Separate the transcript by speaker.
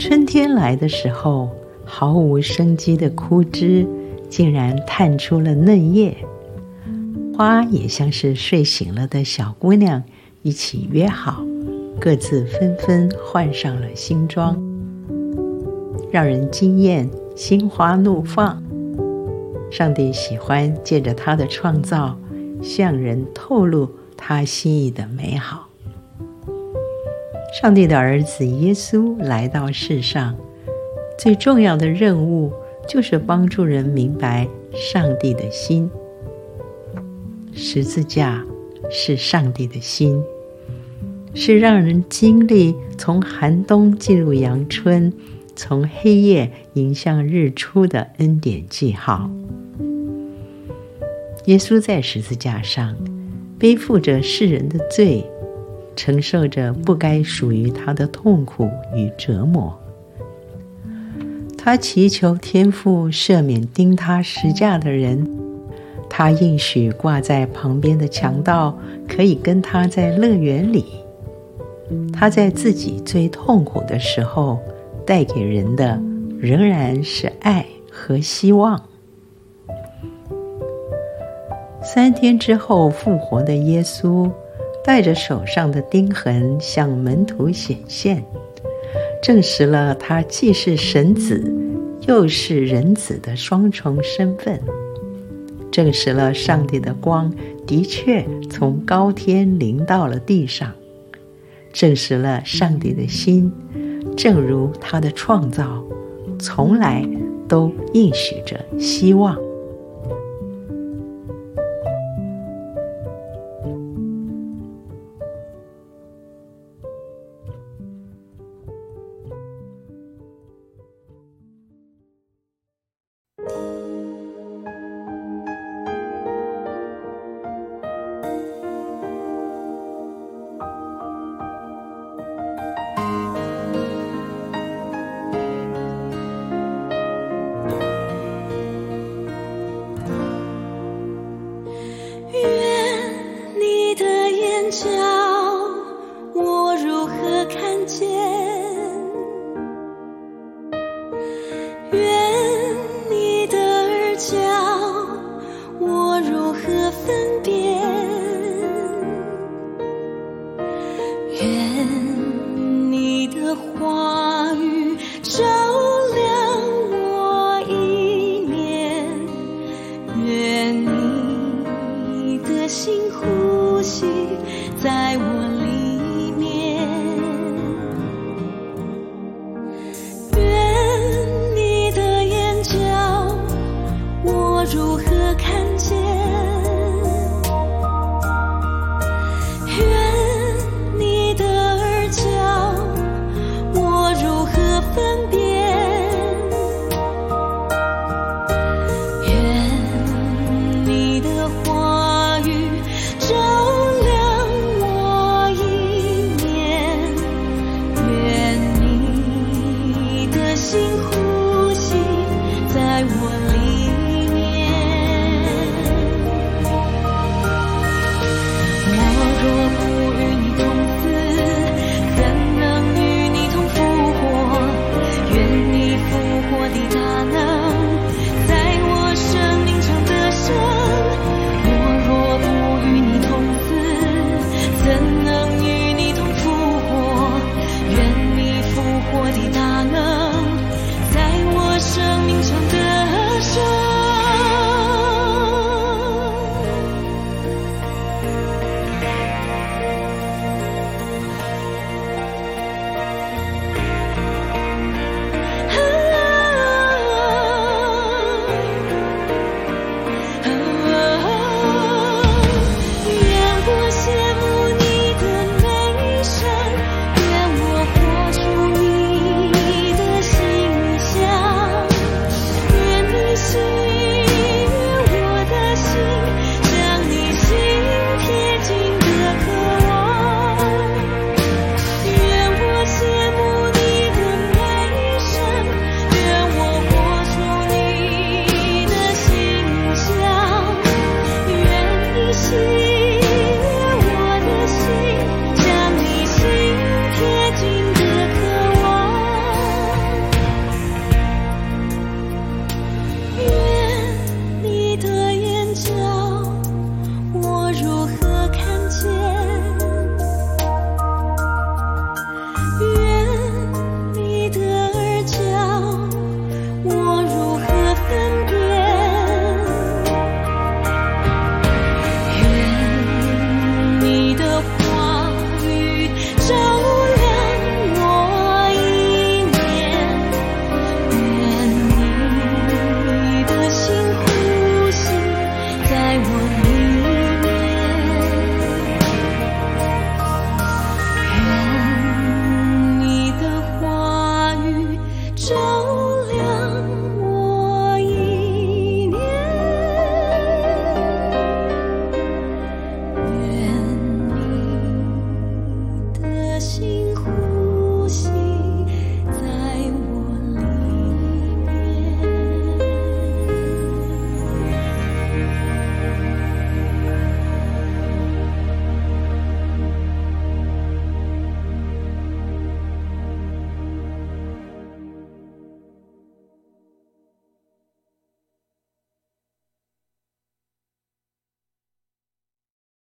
Speaker 1: 春天来的时候，毫无生机的枯枝竟然探出了嫩叶，花也像是睡醒了的小姑娘，一起约好，各自纷纷换上了新装，让人惊艳，心花怒放。上帝喜欢借着他的创造，向人透露他心意的美好。上帝的儿子耶稣来到世上，最重要的任务就是帮助人明白上帝的心。十字架是上帝的心，是让人经历从寒冬进入阳春，从黑夜迎向日出的恩典记号。耶稣在十字架上背负着世人的罪，承受着不该属于他的痛苦与折磨。他祈求天父赦免钉他十架的人，他应许挂在旁边的强盗可以跟他在乐园里。他在自己最痛苦的时候带给人的仍然是爱和希望。三天之后复活的耶稣，带着手上的钉痕向门徒显现，证实了他既是神子，又是人子的双重身份，证实了上帝的光的确从高天临到了地上，证实了上帝的心，正如他的创造，从来都应许着希望。
Speaker 2: 家。